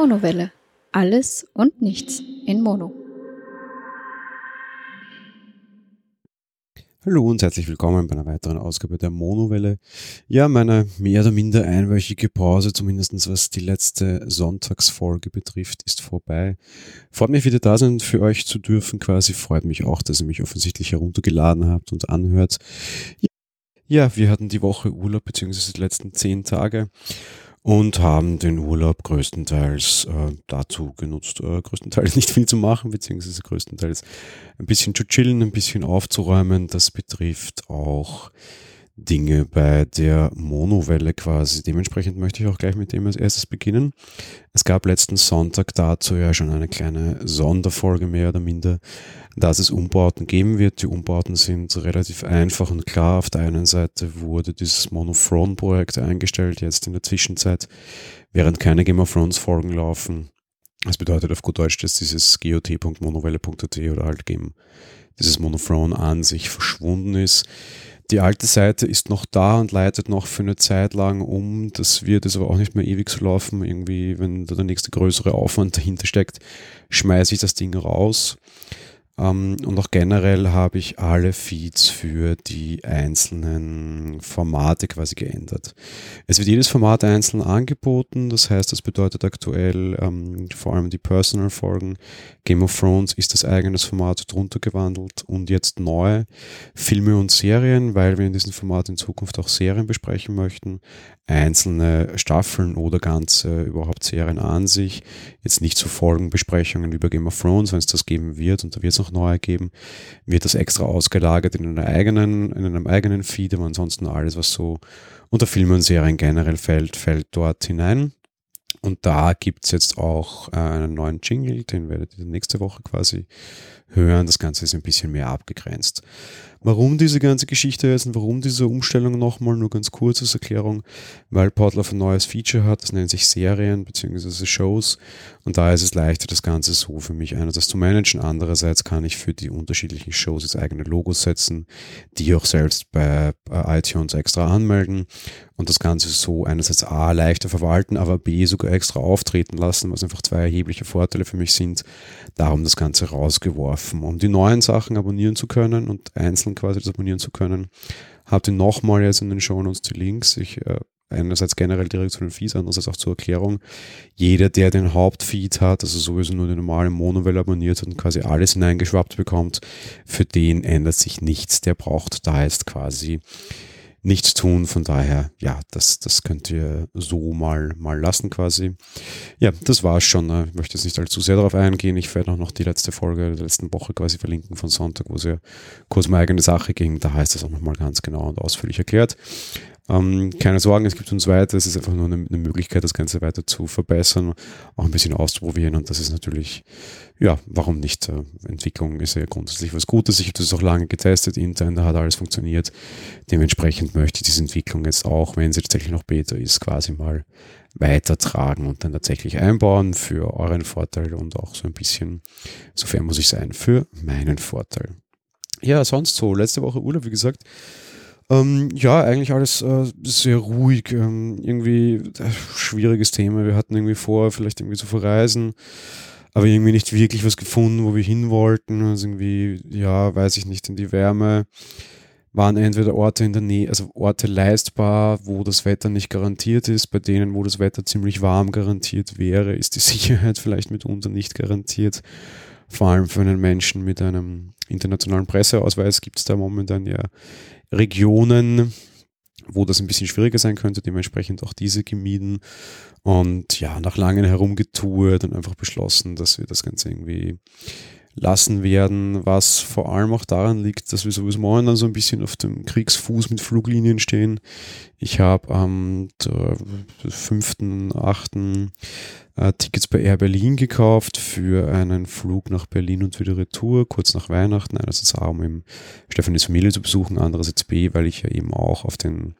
Monowelle. Alles und nichts in Mono. Hallo und herzlich willkommen bei einer weiteren Ausgabe der Monowelle. Ja, meine mehr oder minder einwöchige Pause, zumindest was die letzte Sonntagsfolge betrifft, ist vorbei. Freut mich wieder da sein für euch zu dürfen quasi. Freut mich auch, dass ihr mich offensichtlich heruntergeladen habt und anhört. Ja, wir hatten die Woche Urlaub, beziehungsweise die letzten zehn Tage und haben den Urlaub größtenteils äh, dazu genutzt, äh, größtenteils nicht viel zu machen, beziehungsweise größtenteils ein bisschen zu chillen, ein bisschen aufzuräumen. Das betrifft auch Dinge bei der Monowelle quasi. Dementsprechend möchte ich auch gleich mit dem als erstes beginnen. Es gab letzten Sonntag dazu ja schon eine kleine Sonderfolge mehr oder minder, dass es Umbauten geben wird. Die Umbauten sind relativ einfach und klar. Auf der einen Seite wurde dieses Monothrone-Projekt eingestellt, jetzt in der Zwischenzeit, während keine Game of Thrones Folgen laufen. Das bedeutet auf gut Deutsch, dass dieses got.monowelle.at oder halt Game, dieses Monothrone an sich verschwunden ist. Die alte Seite ist noch da und leitet noch für eine Zeit lang um. Das wird es aber auch nicht mehr ewig so laufen. Irgendwie, wenn da der nächste größere Aufwand dahinter steckt, schmeiße ich das Ding raus. Ähm, und auch generell habe ich alle Feeds für die einzelnen Formate quasi geändert. Es wird jedes Format einzeln angeboten, das heißt, das bedeutet aktuell ähm, vor allem die Personal-Folgen. Game of Thrones ist das eigenes Format drunter gewandelt und jetzt neu Filme und Serien, weil wir in diesem Format in Zukunft auch Serien besprechen möchten. Einzelne Staffeln oder ganze überhaupt Serien an sich. Jetzt nicht so Folgenbesprechungen über Game of Thrones, wenn es das geben wird und da wird es noch noch neu ergeben, wird das extra ausgelagert in, einer eigenen, in einem eigenen Feed, aber ansonsten alles, was so unter Filmen und Serien generell fällt, fällt dort hinein. Und da gibt es jetzt auch äh, einen neuen Jingle, den werdet ihr nächste Woche quasi hören. Das Ganze ist ein bisschen mehr abgegrenzt. Warum diese ganze Geschichte ist und warum diese Umstellung nochmal, nur ganz kurz als Erklärung, weil Podlove ein neues Feature hat, das nennt sich Serien bzw. Shows und da ist es leichter, das Ganze so für mich einerseits zu managen, andererseits kann ich für die unterschiedlichen Shows jetzt eigene Logos setzen, die auch selbst bei iTunes extra anmelden und das Ganze so einerseits A leichter verwalten, aber B sogar extra auftreten lassen, was einfach zwei erhebliche Vorteile für mich sind. Darum das Ganze rausgeworfen. Um die neuen Sachen abonnieren zu können und einzeln quasi das abonnieren zu können, habt ihr nochmal jetzt in den Show Notes die Links. Ich äh, einerseits generell direkt zu den Feeds, andererseits auch zur Erklärung. Jeder, der den Hauptfeed hat, also sowieso nur den normalen Monowelle abonniert und quasi alles hineingeschwappt bekommt, für den ändert sich nichts. Der braucht da jetzt quasi nichts tun. Von daher, ja, das, das könnt ihr so mal, mal lassen quasi. Ja, das war's schon. Ich möchte jetzt nicht allzu sehr darauf eingehen. Ich werde auch noch die letzte Folge der letzten Woche quasi verlinken von Sonntag, wo es ja kurz um eigene Sache ging. Da heißt es auch nochmal ganz genau und ausführlich erklärt. Ähm, keine Sorgen, es gibt uns weiter. Es ist einfach nur eine, eine, Möglichkeit, das Ganze weiter zu verbessern, auch ein bisschen auszuprobieren. Und das ist natürlich, ja, warum nicht? Äh, Entwicklung ist ja grundsätzlich was Gutes. Ich habe das auch lange getestet intern, da hat alles funktioniert. Dementsprechend möchte ich diese Entwicklung jetzt auch, wenn sie tatsächlich noch Beta ist, quasi mal weitertragen und dann tatsächlich einbauen für euren Vorteil und auch so ein bisschen, sofern muss ich sein, für meinen Vorteil. Ja, sonst so, letzte Woche Urlaub, wie gesagt, ähm, ja, eigentlich alles äh, sehr ruhig. Ähm, irgendwie äh, schwieriges Thema. Wir hatten irgendwie vor, vielleicht irgendwie zu verreisen, aber irgendwie nicht wirklich was gefunden, wo wir hin wollten. Also irgendwie, ja, weiß ich nicht, in die Wärme waren entweder Orte in der Nähe, also Orte leistbar, wo das Wetter nicht garantiert ist. Bei denen, wo das Wetter ziemlich warm garantiert wäre, ist die Sicherheit vielleicht mitunter nicht garantiert. Vor allem für einen Menschen mit einem internationalen Presseausweis gibt es da momentan ja Regionen, wo das ein bisschen schwieriger sein könnte, dementsprechend auch diese gemieden. Und ja, nach langem herumgetourt und einfach beschlossen, dass wir das Ganze irgendwie lassen werden, was vor allem auch daran liegt, dass wir sowieso momentan so ein bisschen auf dem Kriegsfuß mit Fluglinien stehen. Ich habe am 5.8. Äh, Tickets bei Air Berlin gekauft für einen Flug nach Berlin und wieder Retour, kurz nach Weihnachten. Einerseits A, um Stefanis Familie zu besuchen, andererseits B, weil ich ja eben auch auf den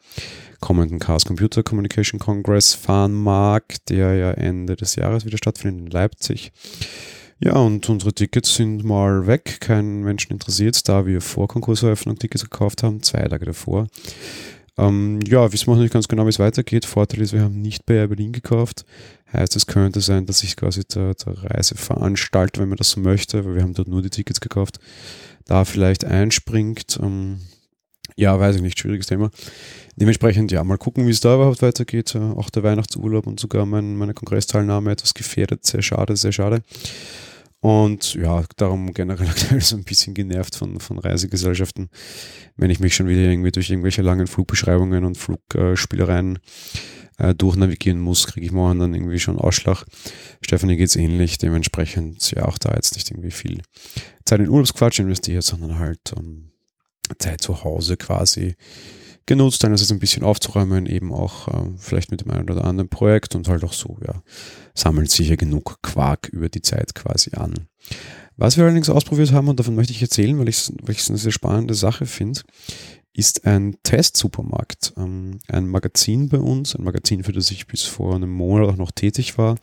kommenden Chaos Computer Communication Congress fahren mag, der ja Ende des Jahres wieder stattfindet in Leipzig. Ja, und unsere Tickets sind mal weg. Kein Menschen interessiert, da wir vor Konkurseröffnung Tickets gekauft haben, zwei Tage davor. Ähm, ja, wissen wir noch nicht ganz genau, wie es weitergeht. Vorteil ist, wir haben nicht bei Air Berlin gekauft. Heißt, es könnte sein, dass sich quasi der, der Reiseveranstalter, wenn man das so möchte, weil wir haben dort nur die Tickets gekauft, da vielleicht einspringt. Ähm, ja, weiß ich nicht, schwieriges Thema. Dementsprechend, ja, mal gucken, wie es da überhaupt weitergeht. Äh, auch der Weihnachtsurlaub und sogar mein, meine Kongressteilnahme etwas gefährdet. Sehr schade, sehr schade. Und ja, darum generell aktuell so ein bisschen genervt von, von Reisegesellschaften, wenn ich mich schon wieder irgendwie durch irgendwelche langen Flugbeschreibungen und Flugspielereien äh, durchnavigieren muss, kriege ich morgen dann irgendwie schon Ausschlag. Stefanie geht's ähnlich, dementsprechend ja auch da jetzt nicht irgendwie viel Zeit in Urlaubsquatsch investiert, sondern halt um, Zeit zu Hause quasi genutzt, einerseits ein bisschen aufzuräumen, eben auch äh, vielleicht mit dem einen oder anderen Projekt und halt auch so, ja, sammelt sich ja genug Quark über die Zeit quasi an. Was wir allerdings ausprobiert haben, und davon möchte ich erzählen, weil ich es eine sehr spannende Sache finde, ist ein Testsupermarkt. Ähm, ein Magazin bei uns, ein Magazin, für das ich bis vor einem Monat auch noch tätig war,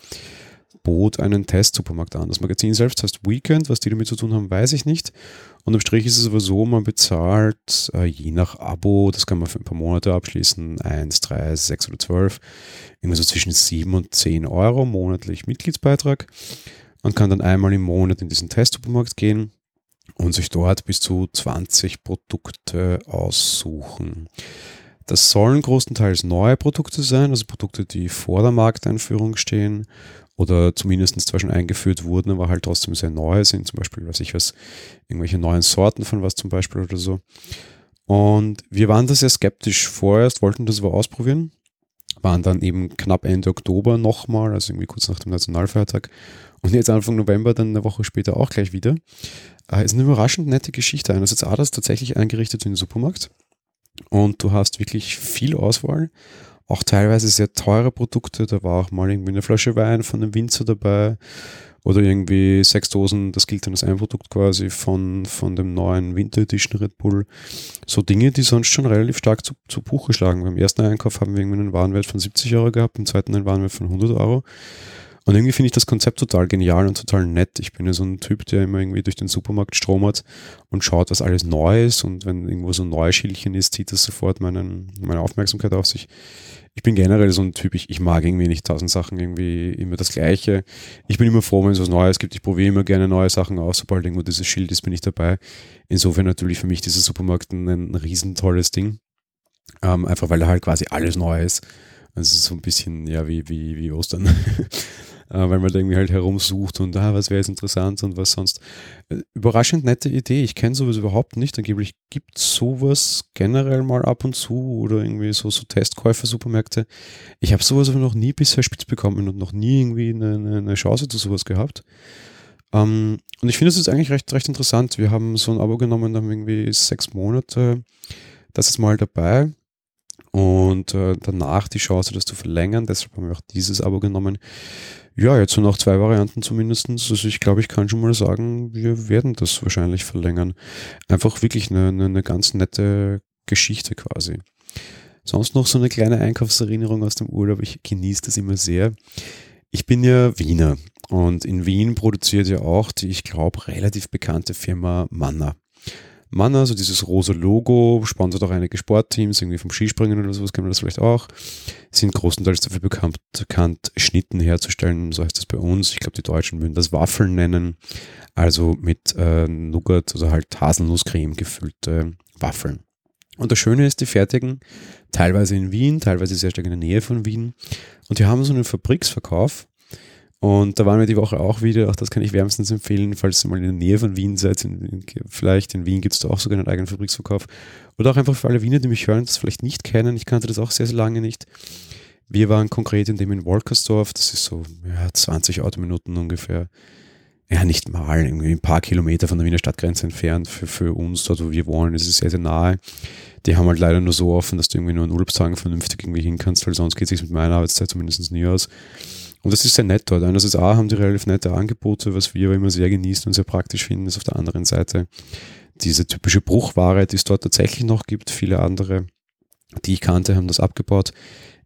bot einen Testsupermarkt an. Das Magazin selbst heißt Weekend, was die damit zu tun haben, weiß ich nicht. Und im Strich ist es aber so, man bezahlt äh, je nach Abo, das kann man für ein paar Monate abschließen, 1, 3, 6 oder 12, irgendwie so zwischen 7 und 10 Euro monatlich Mitgliedsbeitrag und kann dann einmal im Monat in diesen Testsupermarkt gehen und sich dort bis zu 20 Produkte aussuchen. Das sollen großenteils neue Produkte sein, also Produkte, die vor der Markteinführung stehen oder zumindest zwar schon eingeführt wurden, aber halt trotzdem sehr neu sind, zum Beispiel, weiß ich was, irgendwelche neuen Sorten von was zum Beispiel oder so. Und wir waren da sehr skeptisch vorerst, wollten das aber ausprobieren, waren dann eben knapp Ende Oktober nochmal, also irgendwie kurz nach dem Nationalfeiertag und jetzt Anfang November dann eine Woche später auch gleich wieder. Äh, ist eine überraschend nette Geschichte. Einerseits A, das tatsächlich eingerichtet wie ein Supermarkt und du hast wirklich viel Auswahl auch teilweise sehr teure Produkte. Da war auch mal irgendwie eine Flasche Wein von einem Winzer dabei oder irgendwie sechs Dosen, das gilt dann als ein Produkt quasi von, von dem neuen Winter Edition Red Bull. So Dinge, die sonst schon relativ stark zu, zu Buche schlagen. Beim ersten Einkauf haben wir irgendwie einen Warenwert von 70 Euro gehabt, beim zweiten einen Warenwert von 100 Euro. Und irgendwie finde ich das Konzept total genial und total nett. Ich bin ja so ein Typ, der immer irgendwie durch den Supermarkt stromert und schaut, was alles neu ist. Und wenn irgendwo so ein neues Schildchen ist, zieht das sofort meinen, meine Aufmerksamkeit auf sich ich bin generell so ein Typ, ich, ich mag irgendwie nicht tausend Sachen, irgendwie immer das Gleiche. Ich bin immer froh, wenn es was Neues gibt. Ich probiere immer gerne neue Sachen aus. Sobald irgendwo dieses Schild ist, bin ich dabei. Insofern natürlich für mich dieser Supermarkt ein, ein riesen tolles Ding. Ähm, einfach weil da halt quasi alles neu ist. Also so ein bisschen, ja, wie, wie, wie Ostern. äh, weil man da irgendwie halt herumsucht und ah, was wäre jetzt interessant und was sonst. Äh, überraschend nette Idee. Ich kenne sowas überhaupt nicht. Angeblich gibt es sowas generell mal ab und zu oder irgendwie so, so Testkäufer-Supermärkte. Ich habe sowas aber noch nie bisher spitz bekommen und noch nie irgendwie eine, eine, Chance zu sowas gehabt. Um, ähm, und ich finde es jetzt eigentlich recht, recht interessant. Wir haben so ein Abo genommen, haben irgendwie sechs Monate. Das ist mal dabei. Und äh, danach die Chance, das zu verlängern. Deshalb haben wir auch dieses Abo genommen. Ja, jetzt so nach zwei Varianten zumindestens. Also ich glaube, ich kann schon mal sagen, wir werden das wahrscheinlich verlängern. Einfach wirklich eine, eine, eine ganz nette Geschichte quasi. Sonst noch so eine kleine Einkaufserinnerung aus dem Urlaub. Ich genieße das immer sehr. Ich bin ja Wiener und in Wien produziert ja auch die, ich glaube, relativ bekannte Firma Manna. Manna, also dieses rosa Logo, sponsert auch einige Sportteams, irgendwie vom Skispringen oder sowas kennen wir das vielleicht auch, sind großenteils dafür bekannt, bekannt Schnitten herzustellen, so heißt das bei uns. Ich glaube, die Deutschen würden das Waffeln nennen, also mit äh, Nougat oder halt Haselnusscreme gefüllte Waffeln. Und das Schöne ist, die fertigen teilweise in Wien, teilweise sehr stark in der Nähe von Wien. Und die haben so einen Fabriksverkauf und da waren wir die Woche auch wieder, auch das kann ich wärmstens empfehlen, falls ihr mal in der Nähe von Wien seid. In, in, vielleicht in Wien gibt es da auch sogar einen eigenen Fabriksverkauf. Oder auch einfach für alle Wiener, die mich hören, das vielleicht nicht kennen. Ich kannte das auch sehr, sehr lange nicht. Wir waren konkret in dem in Wolkersdorf, das ist so ja, 20 Autominuten ungefähr. Ja, nicht mal, irgendwie ein paar Kilometer von der Wiener Stadtgrenze entfernt. Für, für uns, dort wo wir wohnen, ist es sehr, sehr nahe. Die haben halt leider nur so offen, dass du irgendwie nur an Urlaubstagen vernünftig irgendwie hin kannst, weil sonst geht es sich mit meiner Arbeitszeit zumindest nie aus. Und das ist sehr nett dort. Einerseits A haben die relativ nette Angebote, was wir aber immer sehr genießen und sehr praktisch finden, ist auf der anderen Seite diese typische Bruchware, die es dort tatsächlich noch gibt. Viele andere, die ich kannte, haben das abgebaut.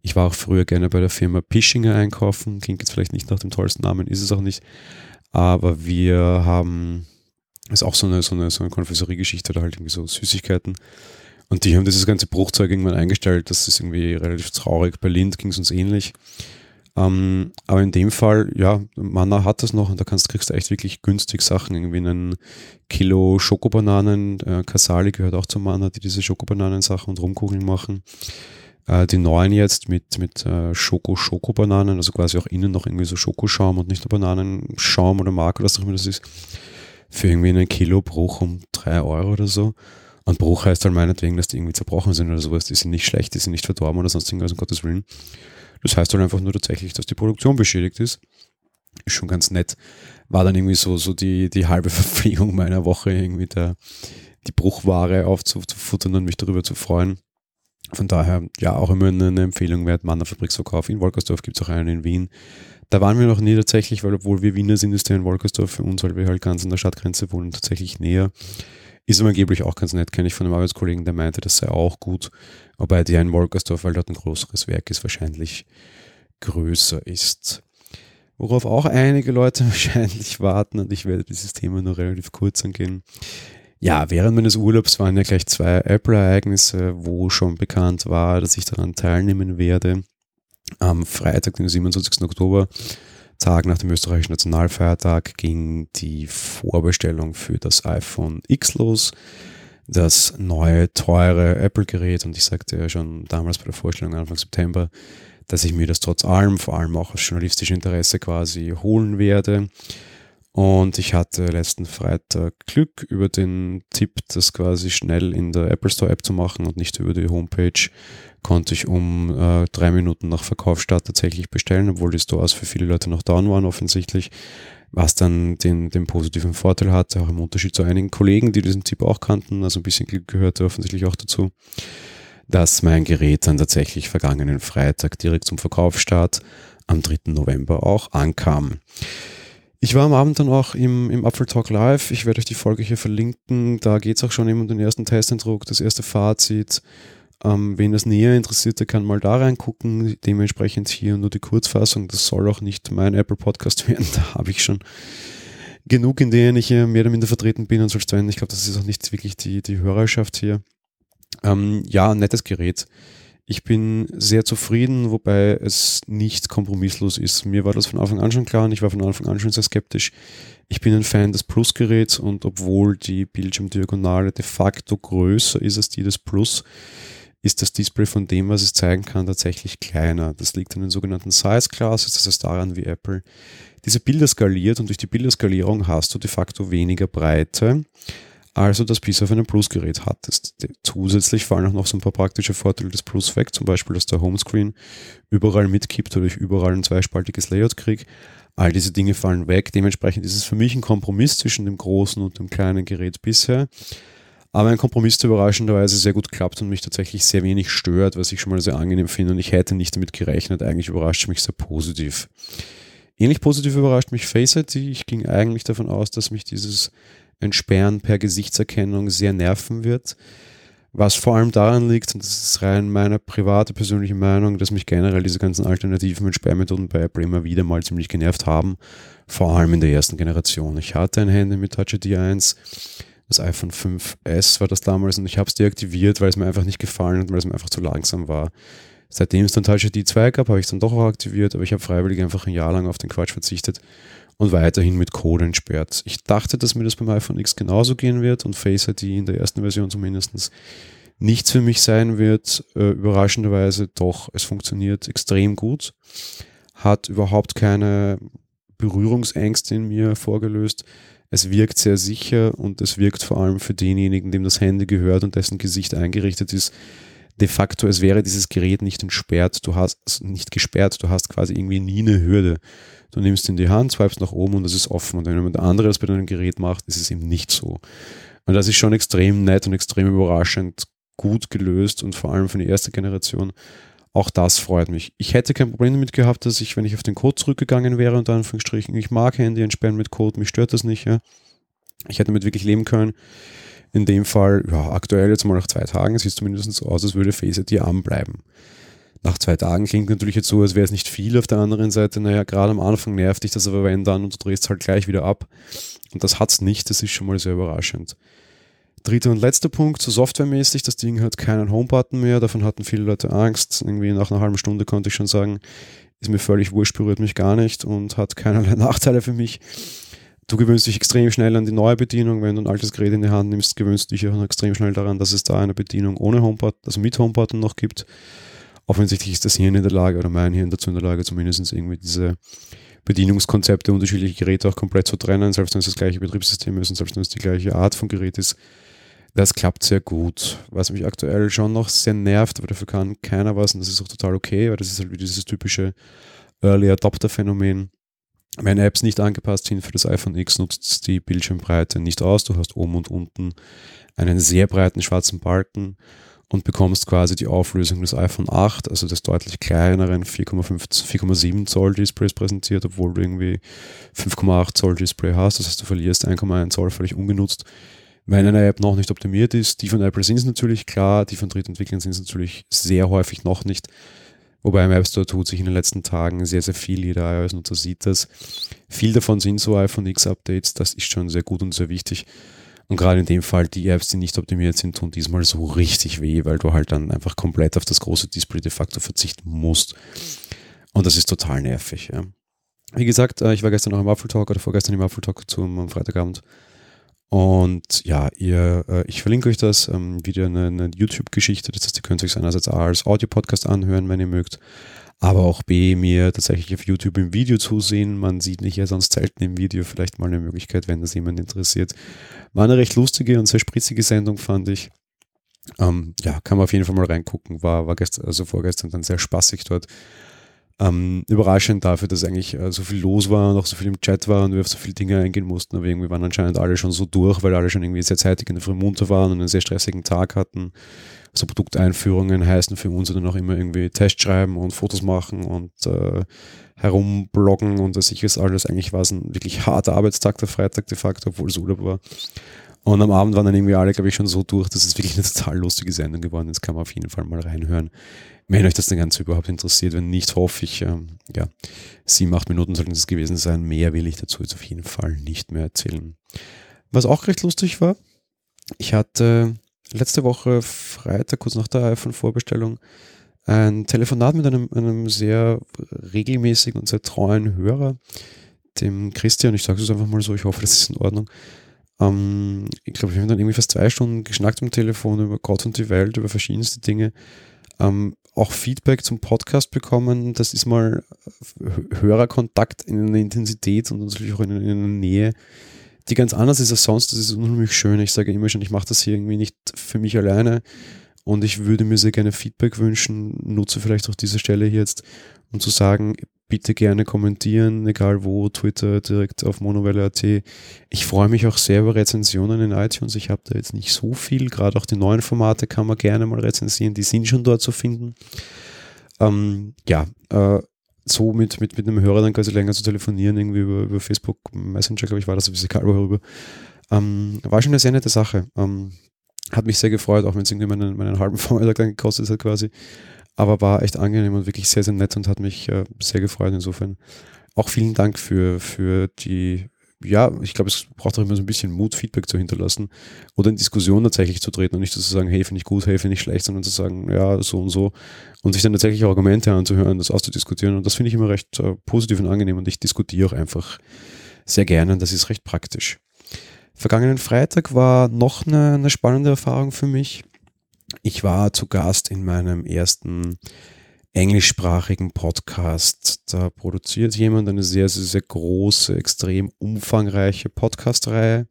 Ich war auch früher gerne bei der Firma Pischinger einkaufen. Klingt jetzt vielleicht nicht nach dem tollsten Namen, ist es auch nicht. Aber wir haben, ist auch so eine, so eine, so eine Konfiseriegeschichte oder halt irgendwie so Süßigkeiten. Und die haben dieses ganze Bruchzeug irgendwann eingestellt. Das ist irgendwie relativ traurig. Bei Lind ging es uns ähnlich. Ähm, aber in dem Fall, ja, Mana hat das noch und da kannst, kriegst du echt wirklich günstig Sachen. Irgendwie einen Kilo Schokobananen. Äh, Casali gehört auch zu Mana, die diese Schokobananen-Sachen und Rumkugeln machen. Äh, die neuen jetzt mit, mit äh, Schoko-Schokobananen, also quasi auch innen noch irgendwie so Schokoschaum und nicht nur Bananenschaum oder Mark oder was auch immer das ist. Für irgendwie einen Kilo Bruch um drei Euro oder so. Und Bruch heißt halt meinetwegen, dass die irgendwie zerbrochen sind oder sowas. Die sind nicht schlecht, die sind nicht verdorben oder sonst irgendwas, um Gottes Willen. Das heißt halt einfach nur tatsächlich, dass die Produktion beschädigt ist. Ist schon ganz nett. War dann irgendwie so, so die, die halbe Verpflegung meiner Woche, irgendwie der, die Bruchware aufzufuttern und mich darüber zu freuen. Von daher, ja, auch immer eine, eine Empfehlung wert, Mannerfabriksverkauf. In Wolkersdorf gibt es auch einen in Wien. Da waren wir noch nie tatsächlich, weil obwohl wir Wiener sind, ist der in Wolkersdorf für uns, weil wir halt ganz an der Stadtgrenze wohnen, tatsächlich näher. Ist aber angeblich auch ganz nett, kenne ich von einem Arbeitskollegen, der meinte, das sei auch gut. Wobei der in Wolkersdorf, weil dort ein größeres Werk ist, wahrscheinlich größer ist. Worauf auch einige Leute wahrscheinlich warten und ich werde dieses Thema nur relativ kurz angehen. Ja, während meines Urlaubs waren ja gleich zwei Apple-Ereignisse, wo schon bekannt war, dass ich daran teilnehmen werde. Am Freitag, den 27. Oktober, Tag nach dem österreichischen Nationalfeiertag ging die Vorbestellung für das iPhone X los, das neue teure Apple-Gerät. Und ich sagte ja schon damals bei der Vorstellung Anfang September, dass ich mir das trotz allem, vor allem auch aus journalistischem Interesse quasi holen werde. Und ich hatte letzten Freitag Glück über den Tipp, das quasi schnell in der Apple Store App zu machen und nicht über die Homepage. Konnte ich um äh, drei Minuten nach Verkaufsstart tatsächlich bestellen, obwohl die Stores für viele Leute noch down waren offensichtlich. Was dann den, den positiven Vorteil hatte, auch im Unterschied zu einigen Kollegen, die diesen Tipp auch kannten, also ein bisschen Glück gehörte offensichtlich auch dazu, dass mein Gerät dann tatsächlich vergangenen Freitag direkt zum Verkaufsstart am 3. November auch ankam. Ich war am Abend dann auch im, im Apfel Talk Live. Ich werde euch die Folge hier verlinken. Da geht es auch schon eben um den ersten Testeindruck, das erste Fazit. Ähm, wen das näher interessiert, der kann mal da reingucken. Dementsprechend hier nur die Kurzfassung. Das soll auch nicht mein Apple Podcast werden. Da habe ich schon genug, in denen ich hier mehr oder minder vertreten bin und soll sein. Ich glaube, das ist auch nicht wirklich die, die Hörerschaft hier. Ähm, ja, nettes Gerät. Ich bin sehr zufrieden, wobei es nicht kompromisslos ist. Mir war das von Anfang an schon klar und ich war von Anfang an schon sehr skeptisch. Ich bin ein Fan des Plus-Geräts und obwohl die Bildschirmdiagonale de facto größer ist als die des Plus, ist das Display von dem, was es zeigen kann, tatsächlich kleiner. Das liegt an den sogenannten Size Classes, das heißt daran, wie Apple diese Bilder skaliert und durch die Bilderskalierung hast du de facto weniger Breite also das bis auf einem Plus-Gerät hattest. Zusätzlich fallen auch noch so ein paar praktische Vorteile des Plus weg, zum Beispiel, dass der Homescreen überall mitkippt oder ich überall ein zweispaltiges Layout kriege. All diese Dinge fallen weg. Dementsprechend ist es für mich ein Kompromiss zwischen dem großen und dem kleinen Gerät bisher. Aber ein Kompromiss, der überraschenderweise sehr gut klappt und mich tatsächlich sehr wenig stört, was ich schon mal sehr angenehm finde. Und ich hätte nicht damit gerechnet. Eigentlich überrascht mich sehr positiv. Ähnlich positiv überrascht mich Face ID. Ich ging eigentlich davon aus, dass mich dieses Entsperren per Gesichtserkennung sehr nerven wird. Was vor allem daran liegt, und das ist rein meine private persönliche Meinung, dass mich generell diese ganzen alternativen Entsperrmethoden bei immer wieder mal ziemlich genervt haben. Vor allem in der ersten Generation. Ich hatte ein Handy mit Touch ID 1. Das iPhone 5S war das damals und ich habe es deaktiviert, weil es mir einfach nicht gefallen hat, weil es mir einfach zu langsam war. Seitdem es dann Touch ID 2 gab, habe ich es dann doch auch aktiviert, aber ich habe freiwillig einfach ein Jahr lang auf den Quatsch verzichtet und weiterhin mit Code entsperrt. Ich dachte, dass mir das beim iPhone X genauso gehen wird und Face ID in der ersten Version zumindest nichts für mich sein wird. Äh, überraschenderweise doch, es funktioniert extrem gut, hat überhaupt keine Berührungsängste in mir vorgelöst. Es wirkt sehr sicher und es wirkt vor allem für denjenigen, dem das Handy gehört und dessen Gesicht eingerichtet ist, de facto, es wäre dieses Gerät nicht entsperrt, du hast nicht gesperrt, du hast quasi irgendwie nie eine Hürde. Du nimmst in die Hand, swipest nach oben und es ist offen. Und wenn jemand anderes bei deinem Gerät macht, ist es eben nicht so. Und das ist schon extrem nett und extrem überraschend gut gelöst und vor allem für die erste Generation. Auch das freut mich. Ich hätte kein Problem damit gehabt, dass ich, wenn ich auf den Code zurückgegangen wäre, unter Anführungsstrichen, ich mag Handy entsperren mit Code, mich stört das nicht. Ja. Ich hätte damit wirklich leben können. In dem Fall, ja, aktuell jetzt mal nach zwei Tagen, sieht es zumindest so aus, als würde Face ID anbleiben. bleiben nach zwei Tagen klingt natürlich jetzt so, als wäre es nicht viel auf der anderen Seite. Naja, gerade am Anfang nervt dich das aber wenn dann und du drehst halt gleich wieder ab. Und das hat es nicht, das ist schon mal sehr überraschend. Dritter und letzter Punkt, so softwaremäßig, das Ding hat keinen Homebutton mehr, davon hatten viele Leute Angst. Irgendwie nach einer halben Stunde konnte ich schon sagen, ist mir völlig wurscht, berührt mich gar nicht und hat keinerlei Nachteile für mich. Du gewöhnst dich extrem schnell an die neue Bedienung. Wenn du ein altes Gerät in die Hand nimmst, gewöhnst du dich auch extrem schnell daran, dass es da eine Bedienung ohne Homebutton, also mit Homebutton noch gibt. Offensichtlich ist das Hirn in der Lage oder mein Hirn dazu in der Lage, zumindest irgendwie diese Bedienungskonzepte unterschiedliche Geräte auch komplett zu trennen, selbst wenn es das gleiche Betriebssystem ist und selbst wenn es die gleiche Art von Gerät ist. Das klappt sehr gut. Was mich aktuell schon noch sehr nervt, aber dafür kann keiner was und das ist auch total okay, weil das ist halt wie dieses typische Early Adopter Phänomen. Wenn Apps nicht angepasst sind für das iPhone X, nutzt die Bildschirmbreite nicht aus. Du hast oben und unten einen sehr breiten schwarzen Balken und bekommst quasi die Auflösung des iPhone 8, also des deutlich kleineren 4,7 Zoll Displays präsentiert, obwohl du irgendwie 5,8 Zoll Display hast. Das heißt, du verlierst 1,1 Zoll völlig ungenutzt. Wenn eine App noch nicht optimiert ist, die von Apple sind es natürlich klar, die von Drittentwicklern sind es natürlich sehr häufig noch nicht. Wobei im App Store tut sich in den letzten Tagen sehr, sehr viel. Jeder iOS-Nutzer sieht das. Viel davon sind so iPhone X-Updates. Das ist schon sehr gut und sehr wichtig. Und gerade in dem Fall, die Apps, die nicht optimiert sind, tun diesmal so richtig weh, weil du halt dann einfach komplett auf das große Display de facto verzichten musst. Und das ist total nervig. Ja. Wie gesagt, äh, ich war gestern noch im Apple Talk oder vorgestern im Apple Talk zum Freitagabend. Und ja, ihr, äh, ich verlinke euch das, ähm, wieder eine, eine YouTube-Geschichte. Das heißt, ihr könnt euch einerseits A als Audio-Podcast anhören, wenn ihr mögt, aber auch B, mir tatsächlich auf YouTube im Video zusehen. Man sieht mich ja sonst selten im Video, vielleicht mal eine Möglichkeit, wenn das jemand interessiert. War eine recht lustige und sehr spritzige Sendung, fand ich. Ähm, ja, kann man auf jeden Fall mal reingucken. War, war gestern, also vorgestern dann sehr spaßig dort. Ähm, überraschend dafür, dass eigentlich äh, so viel los war und auch so viel im Chat war und wir auf so viele Dinge eingehen mussten, aber irgendwie waren anscheinend alle schon so durch, weil alle schon irgendwie sehr zeitig in der Früh munter waren und einen sehr stressigen Tag hatten. So Produkteinführungen heißen für uns dann auch immer irgendwie Test schreiben und Fotos machen und äh, herumbloggen und das ist alles. Eigentlich war es ein wirklich harter Arbeitstag, der Freitag de facto, obwohl es Urlaub war. Und am Abend waren dann irgendwie alle, glaube ich, schon so durch, dass es wirklich eine total lustige Sendung geworden ist. Kann man auf jeden Fall mal reinhören wenn euch das denn Ganze überhaupt interessiert. Wenn nicht, hoffe ich, ähm, ja, sieben, acht Minuten sollten es gewesen sein. Mehr will ich dazu jetzt auf jeden Fall nicht mehr erzählen. Was auch recht lustig war, ich hatte letzte Woche Freitag, kurz nach der iPhone-Vorbestellung, ein Telefonat mit einem, einem sehr regelmäßigen und sehr treuen Hörer, dem Christian. Ich sage es einfach mal so, ich hoffe, das ist in Ordnung. Ähm, ich glaube, wir haben dann irgendwie fast zwei Stunden geschnackt am Telefon über Gott und die Welt, über verschiedenste Dinge. Ähm, auch Feedback zum Podcast bekommen. Das ist mal Hörerkontakt in einer Intensität und natürlich auch in, in einer Nähe, die ganz anders ist als sonst. Das ist unheimlich schön. Ich sage immer schon, ich mache das hier irgendwie nicht für mich alleine und ich würde mir sehr gerne Feedback wünschen. Nutze vielleicht auch diese Stelle jetzt, um zu sagen, bitte gerne kommentieren, egal wo, Twitter, direkt auf monowelle.at. Ich freue mich auch sehr über Rezensionen in iTunes. Ich habe da jetzt nicht so viel, gerade auch die neuen Formate kann man gerne mal rezensieren, die sind schon dort zu finden. Ähm, ja, äh, so mit, mit, mit einem Hörer dann quasi länger zu telefonieren, irgendwie über, über Facebook Messenger, glaube ich, war das, ein bisschen egal worüber. Ähm, war schon eine sehr nette Sache. Ähm, hat mich sehr gefreut, auch wenn es irgendwie meinen, meinen halben Vormittag dann gekostet hat quasi aber war echt angenehm und wirklich sehr, sehr nett und hat mich äh, sehr gefreut. Insofern auch vielen Dank für, für die, ja, ich glaube, es braucht auch immer so ein bisschen Mut, Feedback zu hinterlassen oder in Diskussion tatsächlich zu treten und nicht zu sagen, hey, finde ich gut, hey, finde ich schlecht, sondern zu sagen, ja, so und so und sich dann tatsächlich Argumente anzuhören, das auszudiskutieren und das finde ich immer recht äh, positiv und angenehm und ich diskutiere auch einfach sehr gerne und das ist recht praktisch. Vergangenen Freitag war noch eine, eine spannende Erfahrung für mich. Ich war zu Gast in meinem ersten englischsprachigen Podcast. Da produziert jemand eine sehr, sehr, sehr große, extrem umfangreiche Podcast-Reihe,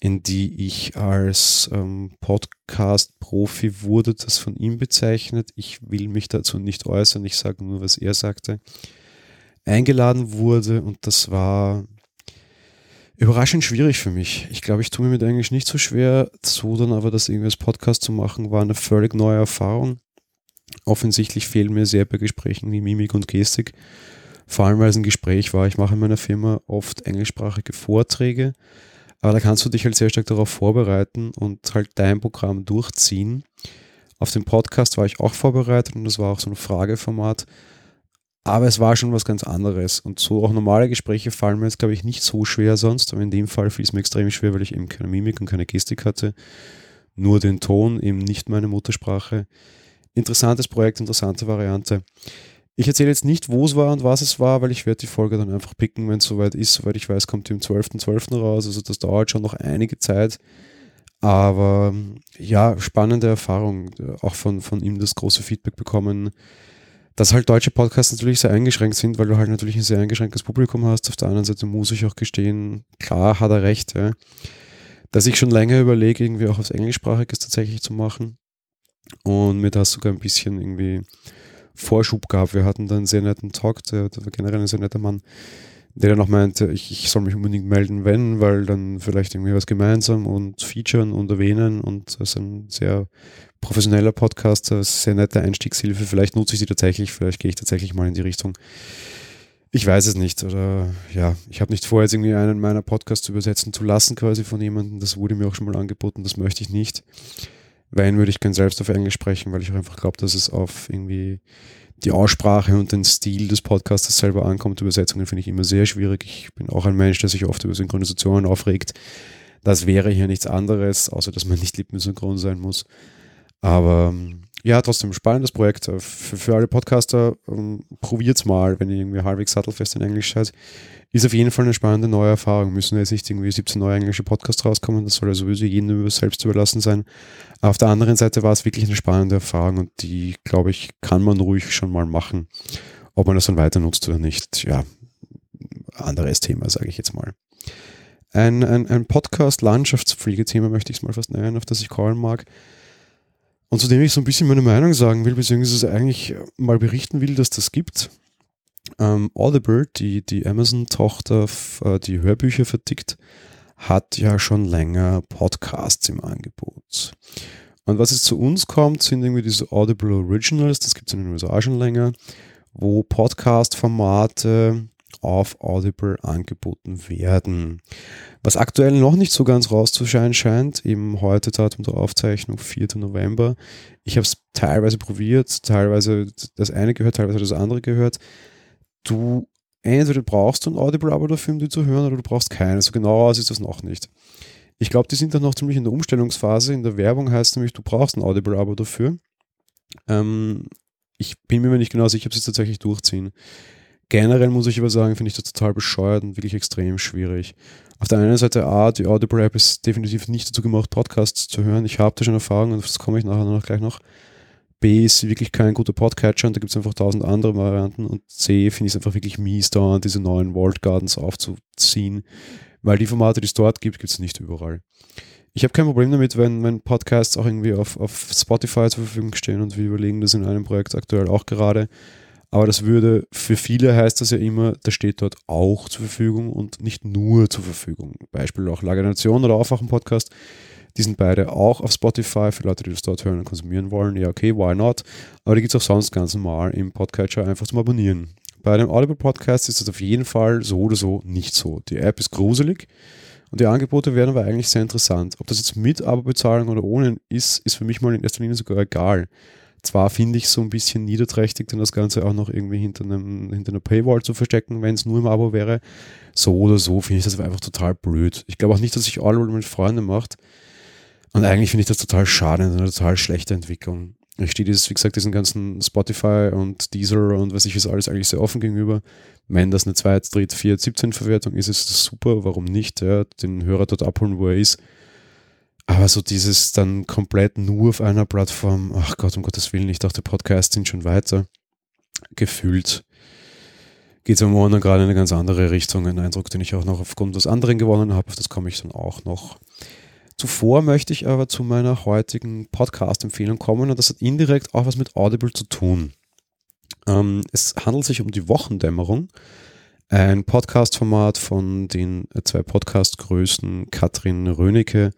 in die ich als ähm, Podcast-Profi wurde, das von ihm bezeichnet. Ich will mich dazu nicht äußern, ich sage nur, was er sagte. Eingeladen wurde und das war Überraschend schwierig für mich. Ich glaube, ich tue mir mit Englisch nicht so schwer. So dann aber das irgendwie als Podcast zu machen, war eine völlig neue Erfahrung. Offensichtlich fehlen mir sehr bei Gesprächen wie Mimik und Gestik. Vor allem, weil es ein Gespräch war. Ich mache in meiner Firma oft englischsprachige Vorträge. Aber da kannst du dich halt sehr stark darauf vorbereiten und halt dein Programm durchziehen. Auf dem Podcast war ich auch vorbereitet und das war auch so ein Frageformat. Aber es war schon was ganz anderes. Und so auch normale Gespräche fallen mir jetzt, glaube ich, nicht so schwer sonst. Aber in dem Fall fiel es mir extrem schwer, weil ich eben keine Mimik und keine Gestik hatte. Nur den Ton, eben nicht meine Muttersprache. Interessantes Projekt, interessante Variante. Ich erzähle jetzt nicht, wo es war und was es war, weil ich werde die Folge dann einfach picken, wenn es soweit ist. Soweit ich weiß, kommt die am 12.12. .12. raus. Also das dauert schon noch einige Zeit. Aber ja, spannende Erfahrung. Auch von, von ihm das große Feedback bekommen, dass halt deutsche Podcasts natürlich sehr eingeschränkt sind, weil du halt natürlich ein sehr eingeschränktes Publikum hast. Auf der anderen Seite muss ich auch gestehen, klar hat er recht, ja, dass ich schon länger überlege, irgendwie auch aufs Englischsprachiges tatsächlich zu machen. Und mir das sogar ein bisschen irgendwie Vorschub gab. Wir hatten dann einen sehr netten Talk, der, der war generell ein sehr netter Mann, der dann auch meinte, ich, ich soll mich unbedingt melden, wenn, weil dann vielleicht irgendwie was gemeinsam und featuren und erwähnen und das ist ein sehr professioneller Podcaster, sehr nette Einstiegshilfe. Vielleicht nutze ich die tatsächlich, vielleicht gehe ich tatsächlich mal in die Richtung. Ich weiß es nicht. Oder ja, ich habe nicht vor, jetzt irgendwie einen meiner Podcasts übersetzen zu lassen, quasi von jemandem. Das wurde mir auch schon mal angeboten, das möchte ich nicht. Wenn würde ich gern selbst auf Englisch sprechen, weil ich auch einfach glaube, dass es auf irgendwie die Aussprache und den Stil des Podcasters selber ankommt. Übersetzungen finde ich immer sehr schwierig. Ich bin auch ein Mensch, der sich oft über Synchronisationen aufregt. Das wäre hier nichts anderes, außer dass man nicht lippensynchron sein muss. Aber ja, trotzdem spannendes Projekt. Für, für alle Podcaster, um, probiert's mal, wenn ihr irgendwie halbwegs sattelfest in Englisch seid. Ist auf jeden Fall eine spannende neue Erfahrung. Müssen jetzt nicht irgendwie 17 neue englische Podcasts rauskommen, das soll ja sowieso jedem selbst überlassen sein. Auf der anderen Seite war es wirklich eine spannende Erfahrung und die, glaube ich, kann man ruhig schon mal machen. Ob man das dann weiter nutzt oder nicht, ja, anderes Thema, sage ich jetzt mal. Ein, ein, ein Podcast-Landschaftspflegethema möchte ich es mal fast nennen, auf das ich callen mag. Und zu dem ich so ein bisschen meine Meinung sagen will, beziehungsweise eigentlich mal berichten will, dass das gibt. Ähm, Audible, die, die Amazon-Tochter, äh, die Hörbücher vertickt, hat ja schon länger Podcasts im Angebot. Und was jetzt zu uns kommt, sind irgendwie diese Audible Originals, das gibt es in den USA schon länger, wo Podcast-Formate auf Audible angeboten werden. Was aktuell noch nicht so ganz rauszuscheinen scheint, eben heute Datum der Aufzeichnung, 4. November. Ich habe es teilweise probiert, teilweise das eine gehört, teilweise das andere gehört du entweder brauchst du ein Audible-Abo dafür, um die zu hören, oder du brauchst keines. So genau ist das noch nicht. Ich glaube, die sind dann noch ziemlich in der Umstellungsphase. In der Werbung heißt nämlich, du brauchst ein Audible-Abo dafür. Ähm, ich bin mir nicht genau sicher, ob sie es tatsächlich durchziehen. Generell muss ich aber sagen, finde ich das total bescheuert und wirklich extrem schwierig. Auf der einen Seite, A, die Audible-App ist definitiv nicht dazu gemacht, Podcasts zu hören. Ich habe da schon Erfahrung und das komme ich nachher noch gleich noch. B ist wirklich kein guter Podcatcher und da gibt es einfach tausend andere Varianten. Und C finde ich es einfach wirklich mies, da diese neuen Vault Gardens aufzuziehen, weil die Formate, die es dort gibt, gibt es nicht überall. Ich habe kein Problem damit, wenn, wenn Podcasts auch irgendwie auf, auf Spotify zur Verfügung stehen und wir überlegen das in einem Projekt aktuell auch gerade. Aber das würde, für viele heißt das ja immer, das steht dort auch zur Verfügung und nicht nur zur Verfügung. Beispiel auch Lager Nation oder Aufwachen-Podcast die sind beide auch auf Spotify für Leute, die das dort hören und konsumieren wollen. Ja, okay, why not? Aber die gibt es auch sonst ganz normal im Podcatcher einfach zum Abonnieren. Bei einem Audible Podcast ist das auf jeden Fall so oder so nicht so. Die App ist gruselig und die Angebote werden aber eigentlich sehr interessant. Ob das jetzt mit Abo-Bezahlung oder ohne ist, ist für mich mal in erster Linie sogar egal. Zwar finde ich so ein bisschen niederträchtig, dann das Ganze auch noch irgendwie hinter, einem, hinter einer Paywall zu verstecken, wenn es nur im Abo wäre. So oder so finde ich das einfach total blöd. Ich glaube auch nicht, dass sich Audible mit Freunden macht. Und eigentlich finde ich das total schade, eine total schlechte Entwicklung. Ich stehe dieses, wie gesagt, diesen ganzen Spotify und Deezer und was ich was alles eigentlich sehr offen gegenüber. Wenn das eine 2, 3, 4, 17 Verwertung ist, ist das super. Warum nicht? Ja, den Hörer dort abholen, wo er ist. Aber so dieses dann komplett nur auf einer Plattform, ach Gott, um Gottes Willen, ich dachte, Podcasts sind schon weiter. Gefühlt geht es am Morgen gerade in eine ganz andere Richtung. Ein Eindruck, den ich auch noch aufgrund des anderen gewonnen habe, auf das komme ich dann auch noch. Zuvor möchte ich aber zu meiner heutigen Podcast-Empfehlung kommen und das hat indirekt auch was mit Audible zu tun. Ähm, es handelt sich um die Wochendämmerung, ein Podcast-Format von den zwei Podcast-Größen Katrin Rönecke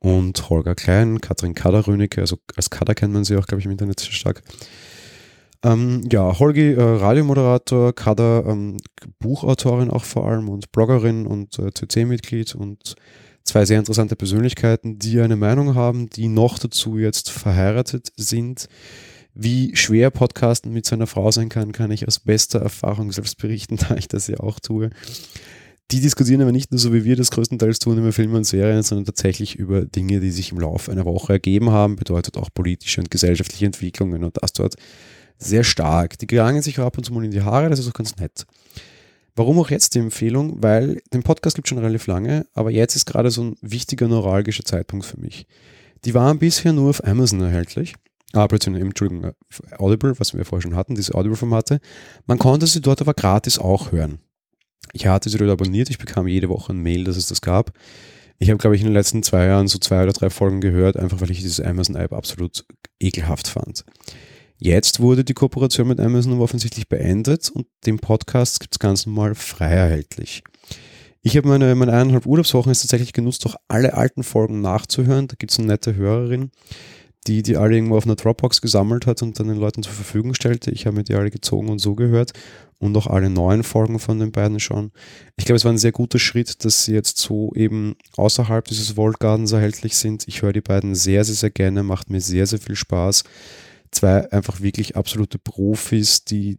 und Holger Klein, Katrin Kader Rönecke, also als Kader kennt man sie auch, glaube ich, im Internet sehr stark. Ähm, ja, Holgi, äh, Radiomoderator, Kader, ähm, Buchautorin auch vor allem und Bloggerin und äh, CC-Mitglied und zwei sehr interessante Persönlichkeiten, die eine Meinung haben, die noch dazu jetzt verheiratet sind. Wie schwer Podcasten mit seiner Frau sein kann, kann ich aus bester Erfahrung selbst berichten, da ich das ja auch tue. Die diskutieren aber nicht nur so, wie wir das größtenteils tun über Filme und Serien, sondern tatsächlich über Dinge, die sich im Laufe einer Woche ergeben haben, bedeutet auch politische und gesellschaftliche Entwicklungen und das dort sehr stark. Die gerangen sich auch ab und zu mal in die Haare, das ist auch ganz nett. Warum auch jetzt die Empfehlung? Weil den Podcast gibt es schon relativ lange, aber jetzt ist gerade so ein wichtiger neuralgischer Zeitpunkt für mich. Die waren bisher nur auf Amazon erhältlich. Ah, Entschuldigung, äh, Audible, was wir vorher schon hatten, diese Audible-Formate. Man konnte sie dort aber gratis auch hören. Ich hatte dort abonniert, ich bekam jede Woche ein Mail, dass es das gab. Ich habe, glaube ich, in den letzten zwei Jahren so zwei oder drei Folgen gehört, einfach weil ich dieses Amazon-App absolut ekelhaft fand. Jetzt wurde die Kooperation mit Amazon offensichtlich beendet und den Podcast gibt es ganz normal frei erhältlich. Ich habe meine, meine eineinhalb Urlaubswochen jetzt tatsächlich genutzt, auch alle alten Folgen nachzuhören. Da gibt es eine nette Hörerin, die die alle irgendwo auf einer Dropbox gesammelt hat und dann den Leuten zur Verfügung stellte. Ich habe mir die alle gezogen und so gehört und auch alle neuen Folgen von den beiden schon. Ich glaube, es war ein sehr guter Schritt, dass sie jetzt so eben außerhalb dieses Vault Gardens erhältlich sind. Ich höre die beiden sehr, sehr, sehr gerne, macht mir sehr, sehr viel Spaß. Zwei einfach wirklich absolute Profis, die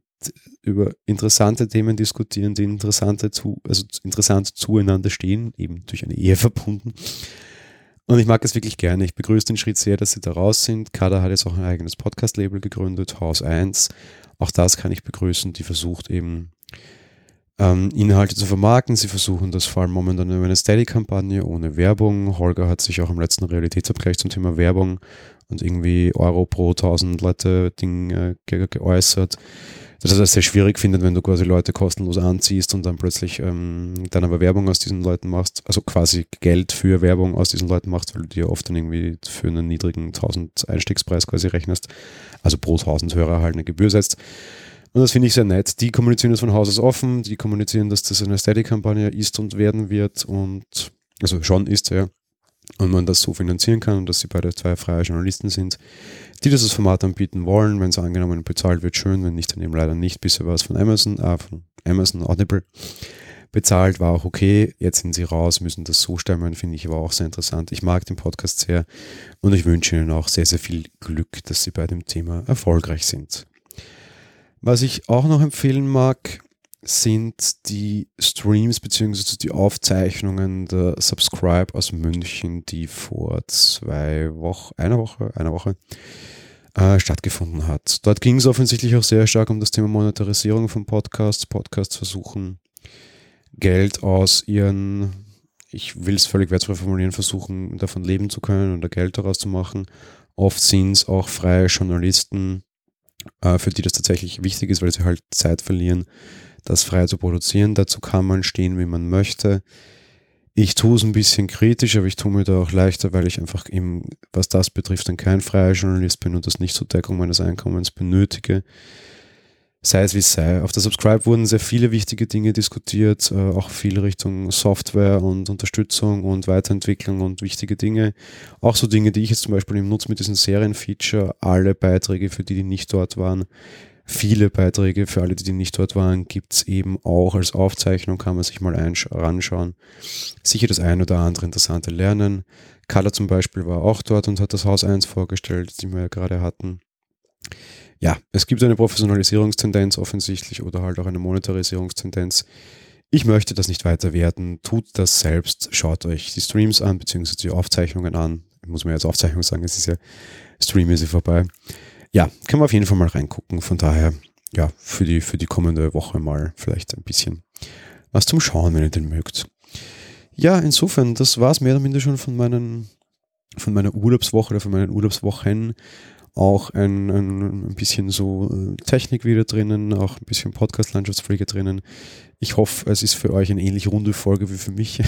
über interessante Themen diskutieren, die interessante zu, also interessant zueinander stehen, eben durch eine Ehe verbunden. Und ich mag es wirklich gerne. Ich begrüße den Schritt sehr, dass sie da raus sind. Kada hat jetzt auch ein eigenes Podcast-Label gegründet, Haus 1. Auch das kann ich begrüßen. Die versucht eben ähm, Inhalte zu vermarkten. Sie versuchen das vor allem momentan über eine Steady-Kampagne ohne Werbung. Holger hat sich auch im letzten Realitätsabgleich zum Thema Werbung und irgendwie Euro pro 1000 Leute Ding äh, geäußert dass er das sehr schwierig findet, wenn du quasi Leute kostenlos anziehst und dann plötzlich ähm, dann aber Werbung aus diesen Leuten machst, also quasi Geld für Werbung aus diesen Leuten machst, weil du dir oft dann irgendwie für einen niedrigen 1000 Einstiegspreis quasi rechnest, also pro 1000 Hörer halt eine Gebühr setzt. Und das finde ich sehr nett. Die kommunizieren das von Haus aus offen, die kommunizieren, dass das eine Steady-Kampagne ist und werden wird und also schon ist, ja und man das so finanzieren kann und dass sie beide zwei freie Journalisten sind, die dieses Format anbieten wollen. Wenn es angenommen bezahlt wird, schön, wenn nicht, dann eben leider nicht. Bisher war es von Amazon, äh, von Amazon Audible bezahlt, war auch okay. Jetzt sind sie raus, müssen das so stemmen, finde ich aber auch sehr interessant. Ich mag den Podcast sehr und ich wünsche ihnen auch sehr, sehr viel Glück, dass sie bei dem Thema erfolgreich sind. Was ich auch noch empfehlen mag, sind die Streams bzw. die Aufzeichnungen der Subscribe aus München, die vor zwei Wochen, einer Woche, einer Woche äh, stattgefunden hat. Dort ging es offensichtlich auch sehr stark um das Thema Monetarisierung von Podcasts. Podcasts versuchen Geld aus ihren, ich will es völlig wertvoll formulieren, versuchen davon leben zu können oder Geld daraus zu machen. Oft sind es auch freie Journalisten, äh, für die das tatsächlich wichtig ist, weil sie halt Zeit verlieren das frei zu produzieren. Dazu kann man stehen, wie man möchte. Ich tue es ein bisschen kritisch, aber ich tue mir da auch leichter, weil ich einfach eben, was das betrifft, dann kein freier Journalist bin und das nicht zur Deckung meines Einkommens benötige. Sei es wie es sei. Auf der Subscribe wurden sehr viele wichtige Dinge diskutiert, äh, auch viel Richtung Software und Unterstützung und Weiterentwicklung und wichtige Dinge. Auch so Dinge, die ich jetzt zum Beispiel im Nutz mit diesem Serienfeature, alle Beiträge, für die, die nicht dort waren, viele Beiträge für alle, die nicht dort waren, gibt es eben auch als Aufzeichnung, kann man sich mal anschauen. Sicher das ein oder andere interessante Lernen. Carla zum Beispiel war auch dort und hat das Haus 1 vorgestellt, die wir ja gerade hatten. Ja, es gibt eine Professionalisierungstendenz offensichtlich oder halt auch eine Monetarisierungstendenz. Ich möchte das nicht weiter werten. Tut das selbst. Schaut euch die Streams an, beziehungsweise die Aufzeichnungen an. Muss man jetzt Aufzeichnung sagen, es ist ja Stream ist vorbei ja, können wir auf jeden Fall mal reingucken. Von daher, ja, für die, für die kommende Woche mal vielleicht ein bisschen was zum Schauen, wenn ihr den mögt. Ja, insofern, das war es mehr oder minder schon von meinen, von meiner Urlaubswoche oder von meinen Urlaubswochen. Auch ein, ein, ein bisschen so äh, Technik wieder drinnen, auch ein bisschen Podcast-Landschaftspflege drinnen. Ich hoffe, es ist für euch eine ähnlich runde Folge wie für mich.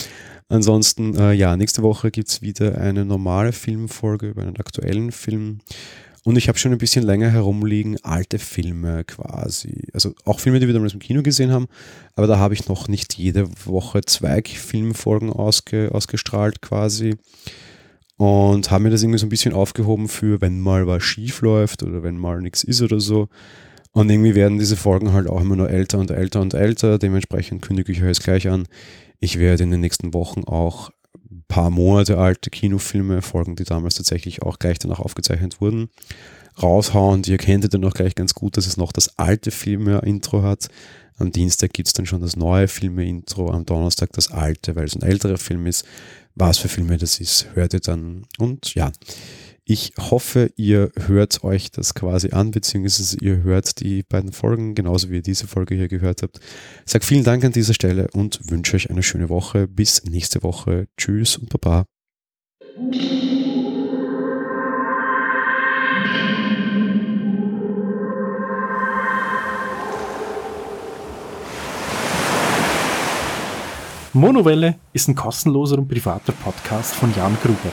Ansonsten, äh, ja, nächste Woche gibt es wieder eine normale Filmfolge über einen aktuellen Film. Und ich habe schon ein bisschen länger herumliegen, alte Filme quasi. Also auch Filme, die wir damals im Kino gesehen haben, aber da habe ich noch nicht jede Woche zwei Filmfolgen ausge, ausgestrahlt quasi. Und habe mir das irgendwie so ein bisschen aufgehoben für, wenn mal was schief läuft oder wenn mal nichts ist oder so. Und irgendwie werden diese Folgen halt auch immer nur älter und älter und älter. Dementsprechend kündige ich euch jetzt gleich an. Ich werde in den nächsten Wochen auch paar Monate alte Kinofilme folgen, die damals tatsächlich auch gleich danach aufgezeichnet wurden, raushauen. Die erkennt ihr dann auch gleich ganz gut, dass es noch das alte Filme-Intro hat. Am Dienstag gibt es dann schon das neue Filme-Intro, am Donnerstag das alte, weil es ein älterer Film ist. Was für Filme das ist, hört ihr dann. Und ja, ich hoffe, ihr hört euch das quasi an, beziehungsweise ihr hört die beiden Folgen, genauso wie ihr diese Folge hier gehört habt. Ich sage vielen Dank an dieser Stelle und wünsche euch eine schöne Woche. Bis nächste Woche. Tschüss und Baba. Monowelle ist ein kostenloser und privater Podcast von Jan Gruber.